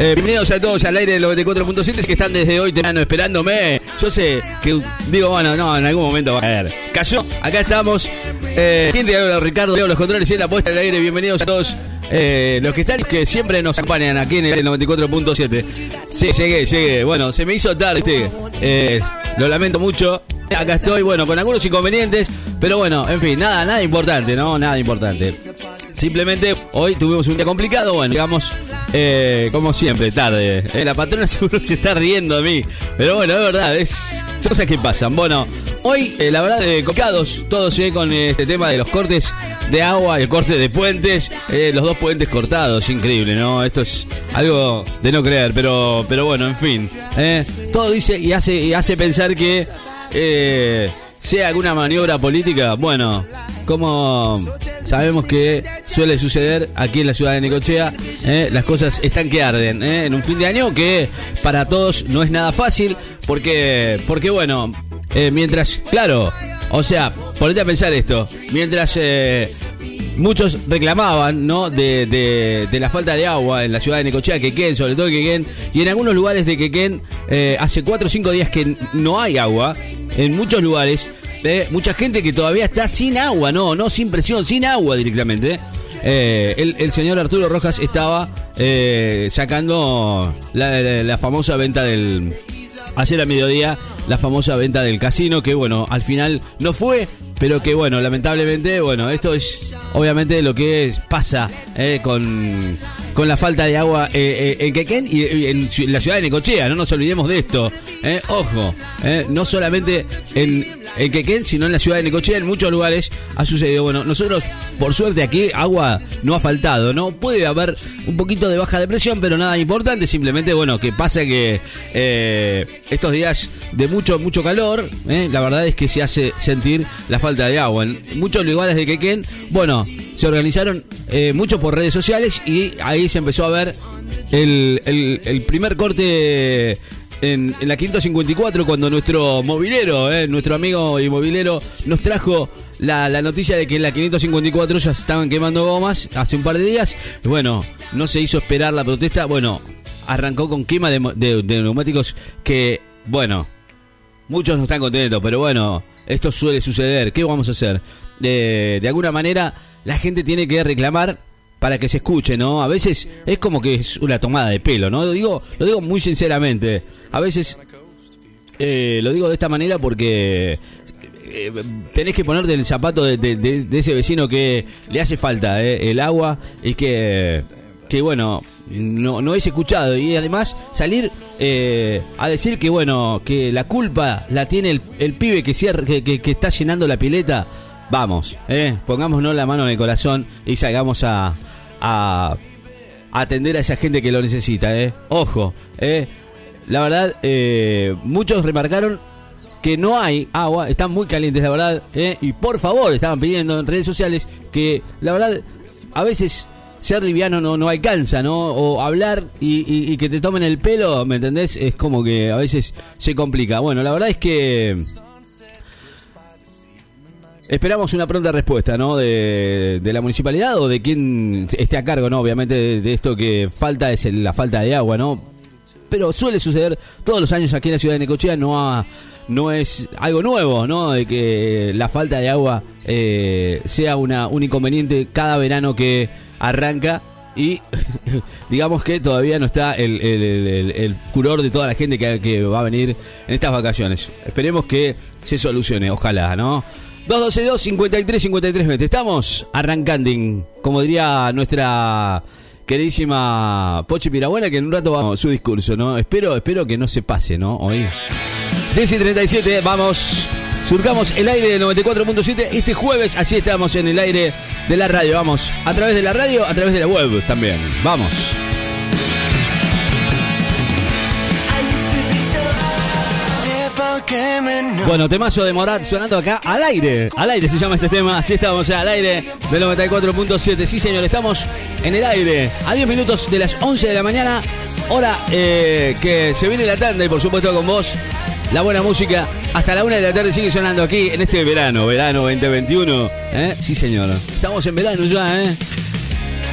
Eh, bienvenidos a todos al aire del 94.7 que están desde hoy temprano esperándome. Yo sé que digo, bueno, no, en algún momento va a caer. Cayó, acá estamos. Eh. Ricardo, los controles en la puesta al aire. Bienvenidos a todos eh, los que están que siempre nos acompañan aquí en el 94.7. Sí, llegué, llegué. Bueno, se me hizo tarde. Eh, lo lamento mucho. Acá estoy, bueno, con algunos inconvenientes. Pero bueno, en fin, nada, nada importante, ¿no? Nada importante. Simplemente hoy tuvimos un día complicado, bueno, digamos, eh, como siempre, tarde. Eh, la patrona seguro se está riendo a mí. Pero bueno, es verdad, es cosas que pasan. Bueno, hoy, eh, la verdad, eh, complicados todos con este tema de los cortes de agua, el corte de puentes, los dos puentes cortados, increíble, ¿no? Esto es algo de no creer, pero, pero bueno, en fin. todo dice y hace, y hace pensar que sea alguna maniobra política. Bueno, como sabemos que suele suceder aquí en la ciudad de Necochea, eh, las cosas están que arden eh, en un fin de año que para todos no es nada fácil, porque, porque bueno, eh, mientras, claro, o sea, ponete a pensar esto, mientras eh, muchos reclamaban, ¿no? De, de- la falta de agua en la ciudad de Necochea, Quequén, sobre todo Quequén, y en algunos lugares de Quequén eh, hace 4 o 5 días que no hay agua, en muchos lugares, mucha gente que todavía está sin agua, no, no sin presión, sin agua directamente. Eh, el, señor Arturo Rojas estaba eh, sacando la famosa venta del, ayer a mediodía la famosa venta del casino que bueno al final no fue pero que bueno lamentablemente bueno esto es obviamente lo que pasa eh, con con la falta de agua eh, eh, en Quequén y, y en, la ciudad de Necochea no nos olvidemos de esto ojo no solamente en en Quequén sino en la ciudad de Necochea en muchos lugares ha sucedido. Bueno nosotros por suerte aquí agua no ha faltado no puede haber un poquito de baja de presión pero nada importante. Simplemente bueno que pasa que eh, estos días de mucho mucho calor eh, la verdad es que se hace sentir la falta de agua. En muchos lugares de Quequén bueno se organizaron eh, mucho por redes sociales y ahí se empezó a ver el, el- el primer corte en, en la 554 cuando nuestro movilero, eh, nuestro amigo inmovilero nos trajo la, la noticia de que en la 554 ya estaban quemando gomas hace un par de días. Bueno, no se hizo esperar la protesta. Bueno, arrancó con quema de, de- de neumáticos que, bueno, muchos no están contentos, pero bueno, esto suele suceder. ¿Qué vamos a hacer? De, de alguna manera, la gente tiene que reclamar para que se escuche, ¿no? A veces es como que es una tomada de pelo, ¿no? Lo digo, lo digo muy sinceramente. A veces eh, lo digo de esta manera porque eh, tenés que ponerte el zapato de ese vecino que le hace falta eh, el agua y que, que bueno, no, no es escuchado. Y además salir eh, a decir que, bueno, que la culpa la tiene el, el pibe que, cierra, que, que- que está llenando la pileta. Vamos, eh, pongámonos la mano en el corazón y salgamos a, a atender a esa gente que lo necesita, ¿eh? Ojo, ¿eh? La verdad, eh, muchos remarcaron que no hay agua, están muy calientes, la verdad, ¿eh? Y por favor, estaban pidiendo en redes sociales que, la verdad, a veces ser liviano no, no alcanza, ¿no? O hablar y, y- y que te tomen el pelo, ¿me entendés? Es como que a veces se complica. Bueno, la verdad es que... Esperamos una pronta respuesta, ¿no? De, la municipalidad o de quien esté a cargo, ¿no? Obviamente de, esto que falta es la falta de agua, ¿no? Pero suele suceder todos los años aquí en la ciudad de Necochea, no, ha- no es algo nuevo, ¿no? De que la falta de agua eh, sea una, un inconveniente cada verano que arranca y digamos que todavía no está el, el, el- de toda la gente que va a venir en estas vacaciones. Esperemos que se solucione, ojalá, ¿no? 212 53 53 20. Estamos arrancando, como diría nuestra queridísima Pochi Pirabuena, que en un rato vamos a su discurso, ¿no? Espero, espero que no se pase, ¿no? Hoy. 10 y 37, vamos. Surcamos el aire del 94.7 este jueves, así estamos en el aire de la radio, vamos. A través de la radio, a través de la web también. Vamos. Bueno, temazo de Morat sonando acá al aire. Al aire se llama este tema. Así estamos al aire del 94.7. Sí, señor, estamos en el aire a 10 minutos de las 11 de la mañana. Hora eh, que se viene la tanda y por supuesto con vos la buena música. Hasta la una de la tarde sigue sonando aquí en este verano, verano 2021. ¿eh? Sí, señor. Estamos en verano ya, ¿eh?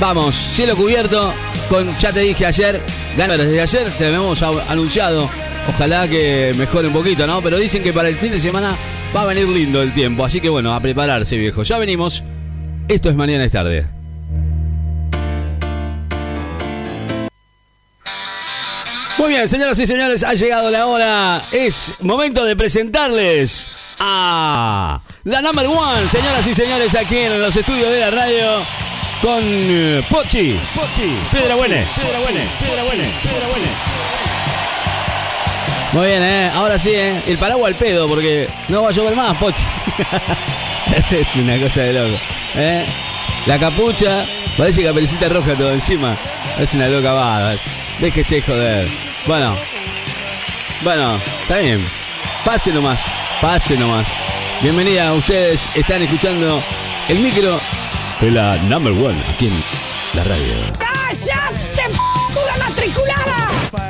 Vamos, cielo cubierto, con, ya te dije ayer, ganas desde ayer, te lo hemos anunciado. Ojalá que mejore un poquito, ¿no? Pero dicen que para el fin de semana va a venir lindo el tiempo. Así que bueno, a prepararse, viejo. Ya venimos. Esto es mañana es tarde. Muy bien, señoras y señores, ha llegado la hora. Es momento de presentarles a la number one, señoras y señores, aquí en los estudios de la radio con eh, Pochi, Pochi, Piedra Buena, Piedra Buena, Piedra Buena, Piedra Buena. Muy bien, ¿eh? Ahora sí, ¿eh? El paraguas al pedo, porque no va a llover más, Pochi. es una cosa de loco. ¿eh? La capucha, parece capelicita roja todo encima. Es una loca bada. Déjese joder. Bueno, bueno, está bien. Pase nomás, pase nomás. Bienvenida ustedes, están escuchando el micro de la number one aquí en la radio. ¡Cállate!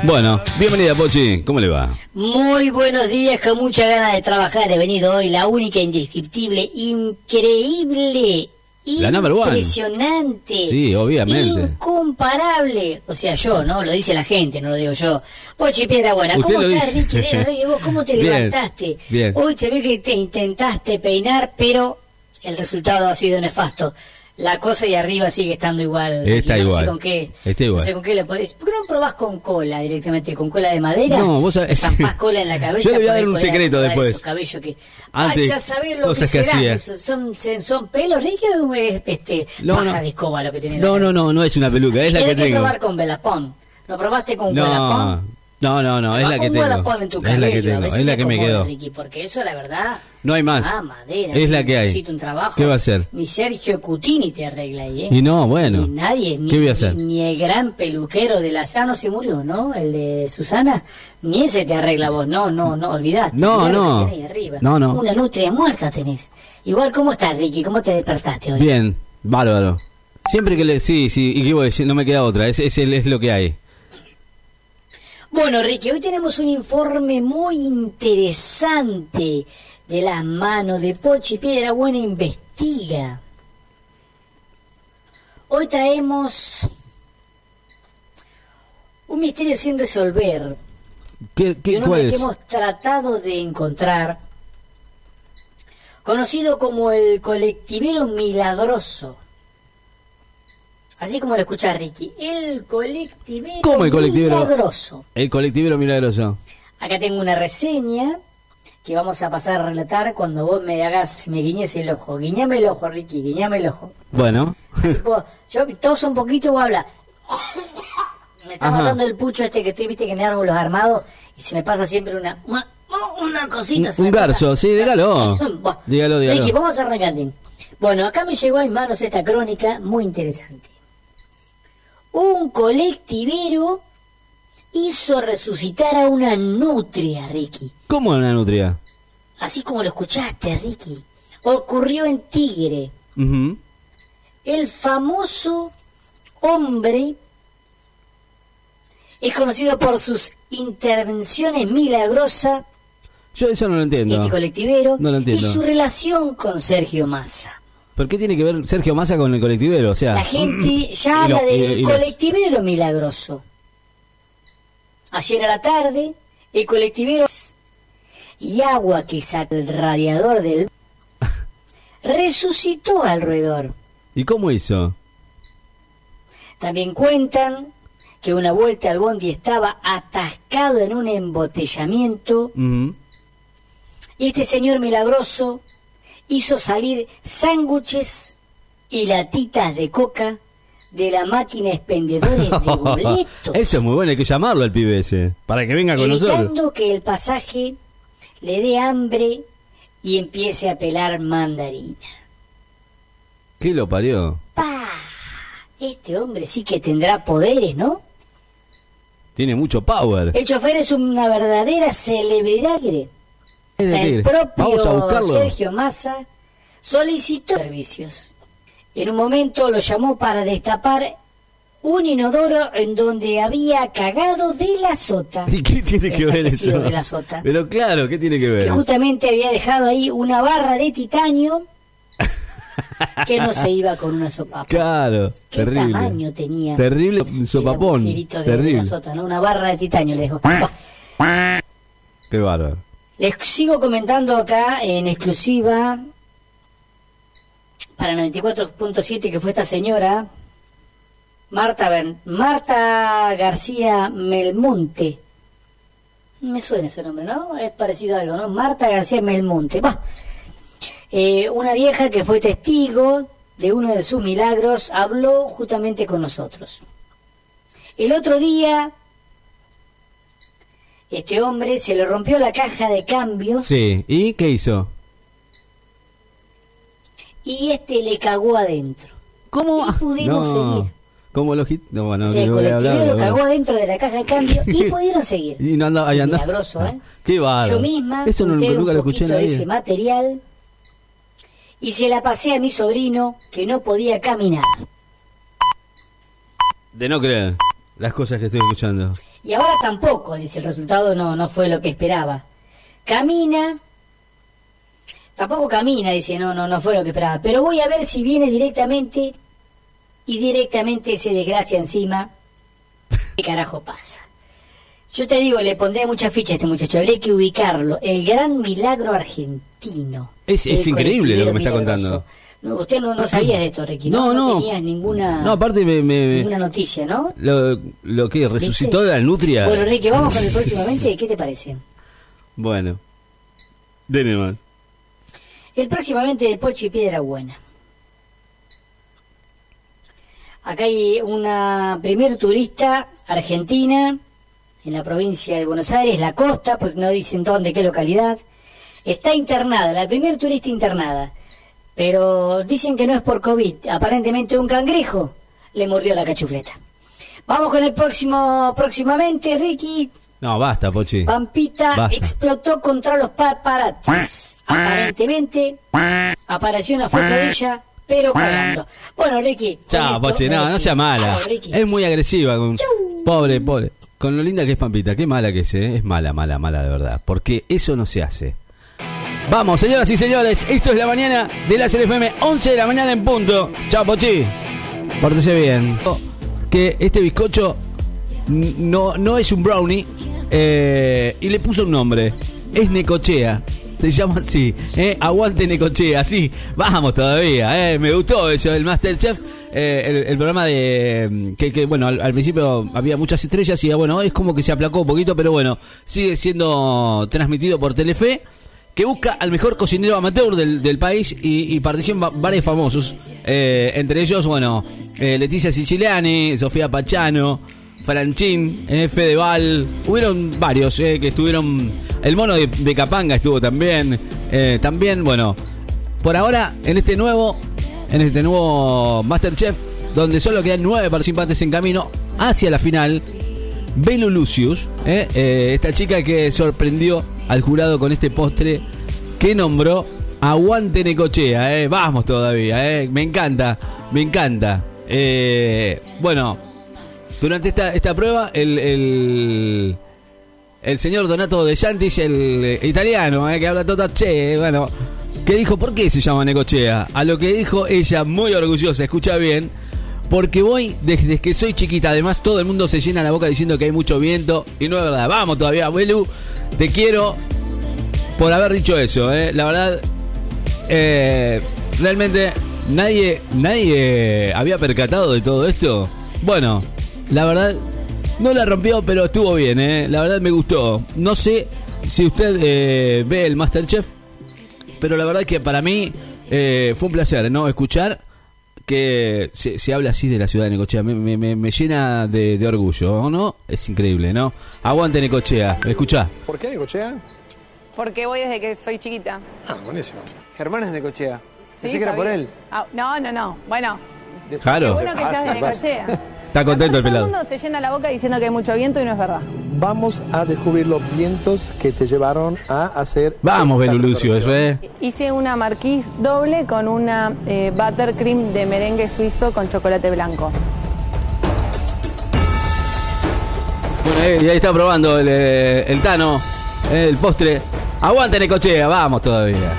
Bueno, bienvenida Pochi, ¿cómo le va? Muy buenos días, con mucha ganas de trabajar. He venido hoy, la única, indescriptible, increíble la number one. Impresionante. Sí, obviamente. Incomparable. O sea, yo, ¿no? Lo dice la gente, no lo digo yo. Pochi Piedra Buena, ¿cómo estás, Ricky? ¿Vos cómo te levantaste? Bien. Hoy te vi que te intentaste peinar, pero el resultado ha sido nefasto la cosa y arriba sigue estando igual. Está no igual. Sé con qué, Está igual. No sé con qué le podés. ¿Por qué no probás con cola directamente? ¿Con cola de madera? No, vos sabés. Cola en la cabeza. Yo le voy a dar un secreto después. Esos cabellos que. Antes, ah, ya sabés lo que será. hacía. son, son pelos rígidos o es este, No, paja no. de escoba lo que tenés en No, la no, no, no es una peluca, es la que Tenés que tengo. probar con Velapón. ¿Lo probaste con Velapón? No, no, no, es la que tengo. Es la que a tengo, es la que me quedó. Ricky, porque eso, la verdad. No hay más. Ah, madera. Es la que hay. Necesito un trabajo. ¿Qué va a hacer? Ni Sergio Cutini te arregla ahí, ¿eh? Y no, bueno. Ni nadie, ni, ¿Qué voy a hacer? ni, ni el gran peluquero de la Sano se murió, ¿no? El de Susana, ni ese te arregla vos, no, no, no, olvidate. No, no. No, no. Una nutria muerta tenés. Igual, ¿cómo estás, Ricky? ¿Cómo te despertaste hoy? Bien, bárbaro. Siempre que le. Sí, sí, y que voy, no me queda otra, es, es, es lo que hay. Bueno, Ricky, hoy tenemos un informe muy interesante de las manos de Pochi Piedra Buena Investiga. Hoy traemos un misterio sin resolver, ¿Qué, qué, un ¿Cuál hombre es? que hemos tratado de encontrar, conocido como el colectivero milagroso. Así como lo escucha Ricky, el colectivero ¿Cómo el colectivero? milagroso. El colectivero milagroso. Acá tengo una reseña que vamos a pasar a relatar cuando vos me hagas, me guiñes el ojo. Guiñame el ojo, Ricky, guiñame el ojo. Bueno, Así puedo- yo toso un poquito o habla. Me está Ajá. matando el pucho este que estoy, viste, que me hago los armados y se me pasa siempre una, una, una cosita. un, un garzo, pasa. sí, dígalo. Dígalo, dígalo. Ricky, vamos a arrancar. Bueno, acá me llegó a mis manos esta crónica muy interesante. Un colectivero hizo resucitar a una nutria, Ricky. ¿Cómo una nutria? Así como lo escuchaste, Ricky. Ocurrió en Tigre. El famoso hombre es conocido por sus intervenciones milagrosas, Yo eso no lo entiendo. este colectivero, No lo entiendo. y su relación con Sergio Massa. ¿Por qué tiene que ver Sergio Massa con el colectivero? O sea, La gente ya habla lo- del y colectivero milagroso. Ayer a la tarde, el colectivero y agua que saca el radiador del resucitó al roedor. ¿y cómo hizo? También cuentan que una vuelta al bondi estaba atascado en un embotellamiento y este señor milagroso hizo salir sándwiches y latitas de coca de la máquina expendedores de boletos, Eso es muy bueno, hay que llamarlo al pibe ese, para que venga con nosotros. evitando que el pasaje le dé hambre y empiece a pelar mandarina. ¿Qué lo parió? ¡Pah! Este hombre sí que tendrá poderes, ¿no? Tiene mucho power. El chofer es una verdadera celebridad. Es decir, el propio Vamos a buscarlo. Sergio Massa solicitó servicios. En un momento lo llamó para destapar un inodoro en donde había cagado de la sota. ¿Y qué tiene que ver eso? de la sota. Pero claro, ¿qué tiene que ver? Que justamente había dejado ahí una barra de titanio que no se iba con una sopa. Claro, ¿Qué terrible. tamaño tenía? Terrible sopapón. de, Terrible. la sota, ¿no? Una barra de titanio le. Bah, Qué bárbaro. Les sigo comentando acá en exclusiva para 94.7 que fue esta señora Marta Ben- Marta García Melmonte. Me suena ese nombre, ¿no? Es parecido a algo, ¿no? Marta García Melmonte. Eh, una vieja que fue testigo de uno de sus milagros habló justamente con nosotros. El otro día este hombre se le rompió la caja de cambios Sí, ¿y qué hizo? y este le cagó adentro. ¿Cómo? Y pudimos seguir. ¿Cómo lo No, bueno, sea, el no hablar, lo cagó adentro de la caja de cambio y pudieron seguir. Y no anda, ahí anda. Milagroso, ¿eh? Qué bárbaro. Yo misma Eso no, nunca un lo escuché de ese material y se la pasé a mi sobrino que no podía caminar. De no creer las cosas que estoy escuchando. Y ahora tampoco, dice, el resultado no, no fue lo que esperaba. Camina, tampoco camina, dice, no, no, no fue lo que esperaba. Pero voy a ver si viene directamente y directamente se desgracia encima. ¿Qué carajo pasa? Yo te digo, le pondré mucha ficha a este muchacho, habría que ubicarlo. El gran milagro argentino. Es- es increíble lo que me está contando. No, usted no, no sabía de esto, Ricky. No, no. tenías ninguna, No, aparte me... me- ninguna noticia, ¿no? lo, lo que resucitó ¿Viste? la nutria. Bueno, Ricky, vamos con el próximamente. ¿Qué te parece? Bueno. Deme más. El próximamente de Pochi Piedra Buena. Acá hay una primer turista argentina en la provincia de Buenos Aires, la costa, porque no dicen dónde, qué localidad. Está internada, la primer turista internada. Pero dicen que no es por COVID. Aparentemente un cangrejo le mordió la cachufleta. Vamos con el próximo, próximamente, Ricky. No, basta, Pochi. Pampita Basta. explotó contra los paparazzis. Aparentemente apareció una foto de ella, pero cagando. Bueno, Ricky. Chao, Pochi, no, no sea mala. Es muy agresiva. Con... Pobre, pobre. Con lo linda que es Pampita. Qué mala que es, ¿eh? Es mala, mala, mala de verdad. Porque eso no se hace. Vamos, señoras y señores. Esto es la mañana de la CFM. 11 de la mañana en punto. Chao, Pochi. Pórtese bien. Que este bizcocho no, no es un brownie. eh, y le puso un nombre. Es Necochea. Se llama así. ¿eh? Aguante Necochea. Sí, vamos todavía. ¿eh? Me gustó eso. El Masterchef. eh, el, el programa de. mm, Que, que, bueno, al, al principio había muchas estrellas y bueno, es como que se aplacó un poquito, pero bueno, sigue siendo transmitido por Telefe que busca al mejor cocinero amateur del, del país y, y participan va- varios famosos. Eh, entre ellos, bueno, eh, Leticia Siciliani, Sofía Pachano, Franchín, Fedeval. Hubieron varios eh, que estuvieron. El mono de, de Capanga estuvo también. También, bueno, por ahora, en este nuevo, en este nuevo Masterchef, donde solo quedan nueve participantes en camino hacia la final. Belu Lucius, esta chica que sorprendió al jurado con este postre que nombró Aguante Necochea, eh. vamos todavía, eh. me encanta, me encanta. Eh, bueno, durante esta, esta prueba, el, el, el señor Donato De Santis, el italiano, que habla todo che, bueno, que dijo, ¿por qué se llama Necochea? A lo que dijo ella, muy orgullosa, escucha bien, porque voy desde que soy chiquita. Además, todo el mundo se llena la boca diciendo que hay mucho viento. Y no es verdad. Vamos todavía, Belu. Te quiero por haber dicho eso. ¿eh? La verdad, eh, realmente nadie, nadie había percatado de todo esto. Bueno, la verdad, no la rompió, pero estuvo bien. ¿eh? La verdad me gustó. No sé si usted eh, ve el Masterchef, pero la verdad que para mí eh, fue un placer, ¿no? Escuchar que se, se habla así de la ciudad de Necochea. Me, me- me- llena de, de orgullo, ¿no? Es increíble, ¿no? Aguante Necochea. ¿Escuchá? ¿Por qué Necochea? Porque voy desde que soy chiquita. Ah, buenísimo. Germán es de Necochea. Pensé Sí, que era por él. Ah, no, no, no. Bueno, Claro. bueno que Ah, seas sí, de. Necochea. Está contento el Todo pelado. el mundo se llena la boca diciendo que hay mucho viento y no es verdad. Vamos a descubrir los vientos que te llevaron a hacer. Vamos, esta Belu Lucio, eso es. Hice una marquise doble con una eh, buttercream de merengue suizo con chocolate blanco. Bueno, eh, y ahí está probando el, eh, el Tano, eh, el postre. Aguante Necochea, vamos todavía.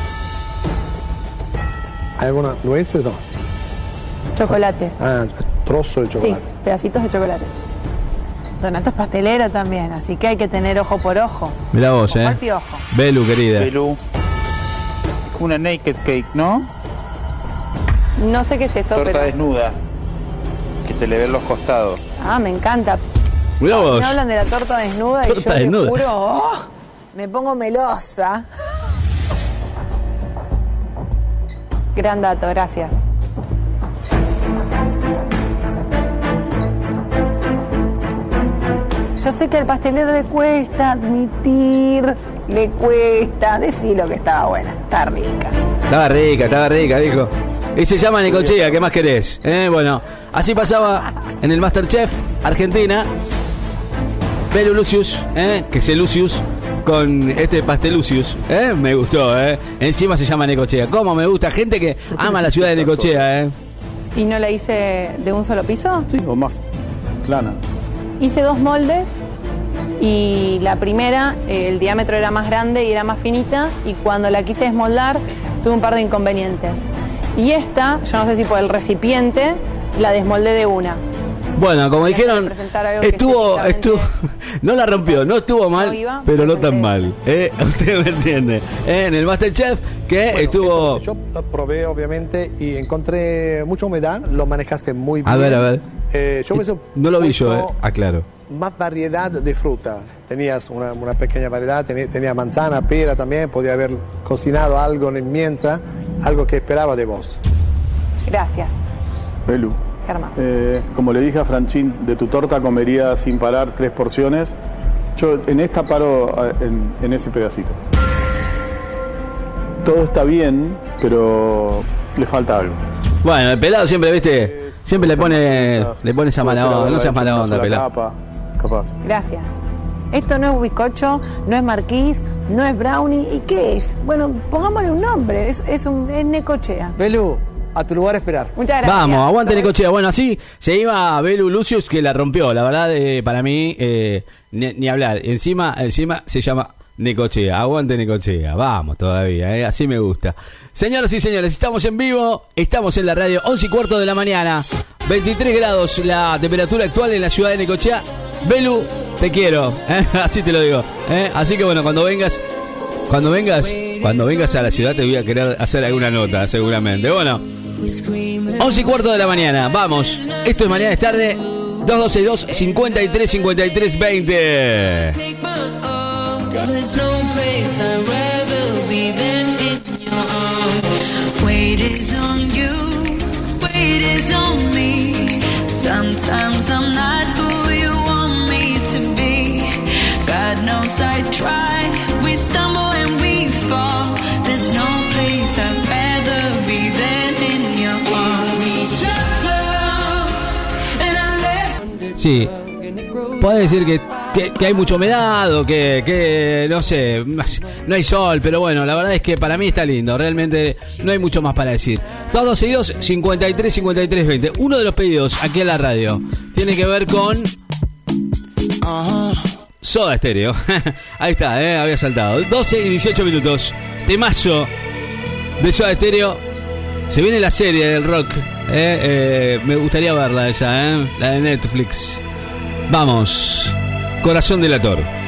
¿Hay alguna nueces? No. Chocolates. Ah, trozo de Sí, chocolate. Pedacitos de chocolate. Donato es pastelero también, así que hay que tener ojo por ojo. Mira vos, Ojo eh. piojo. Belu, querida. Belú. Una naked cake, ¿no? No sé qué es eso, Torta pero. desnuda. Que se le ven los costados. Ah, me encanta. Mira vos. Me hablan de la torta desnuda y Torta yo desnuda. te juro, oh, me pongo melosa. Gran dato, gracias. Sé que al pastelero le cuesta admitir, le cuesta decir lo que estaba buena, está rica. Estaba rica, estaba rica, dijo. Y se llama Necochea, ¿qué más querés? Eh, Bueno, así pasaba en el Masterchef Argentina. Belu Lucius, eh, que es el Lucius, con este pastel Lucius. Eh, me gustó, eh. Encima se llama Necochea. ¿Cómo me gusta? Gente que ama la ciudad de Necochea, eh. ¿Y no la hice de un solo piso? Sí, o más plana. Hice dos moldes y la primera, eh, el diámetro era más grande y era más finita y cuando la quise desmoldar tuve un par de inconvenientes. Y esta, yo no sé si por el recipiente, la desmoldé de una. Bueno, como dijeron, estuvo, estuvo, no la rompió, no estuvo mal, no iba, pero no tan mal. Eh, Usted me entiende. Eh, En el Masterchef, que Bueno, estuvo... entonces yo probé obviamente y encontré mucha humedad, lo manejaste muy bien. A ver, a ver. Eh, yo No lo vi yo, eh. Aclaro. Más variedad de fruta. Tenías una, una pequeña variedad, tenía, tenía manzana, pera también, podía haber cocinado algo en mientras, algo que esperaba de vos. Gracias, Belu, Germán. eh, como le dije a Franchín, de tu torta comería sin parar tres porciones. Yo en esta paro eh, en, en ese pedacito. Todo está bien, pero le falta algo. Bueno, el pelado siempre, viste, siempre le pone, le pone esa mala onda, no seas mala onda, pelado. Capa, capaz. Gracias. Esto no es bizcocho, no es marquís, no es brownie. ¿Y qué es? Bueno, pongámosle un nombre. Es, es un es necochea. Belú, a tu lugar a esperar. Muchas gracias. Vamos, aguante Necochea. Bueno, así se iba Belu Lucius que la rompió. La verdad, eh, para mí, eh, ni, ni hablar. Encima, encima se llama Necochea. Aguante Necochea. Vamos todavía, eh, así me gusta. Señoras y señores, estamos en vivo. Estamos en la radio 11 y cuarto de la mañana. 23 grados la temperatura actual en la ciudad de Necochea. Belu, te quiero. eh, Así te lo digo. eh. Así que bueno, cuando vengas, cuando vengas, cuando vengas a la ciudad te voy a querer hacer alguna nota, seguramente. Bueno. 11 y cuarto de la mañana, vamos. Esto es Mañana es tarde. 2262 53 53 20. There's no place I'd rather be than in your arms. Weight is on you, weight is on me. Sometimes I'm not who you want me to be. God knows I try. We stumble and we fall. There's no place I'd rather be than in your arms. And I listen Sí. Puede decir que, que, hay mucha humedad o que, que, no sé, no hay sol, pero bueno, la verdad es que para mí está lindo. Realmente no hay mucho más para decir. 2262 53 53 20. Uno de los pedidos aquí en la radio tiene que ver con. Soda Estéreo. Ahí está, eh, había saltado. 12 y 18 minutos. Temazo de Soda Estéreo. Se viene la serie del rock. eh, eh, me gustaría verla esa, la de Netflix. Vamos. Corazón delator.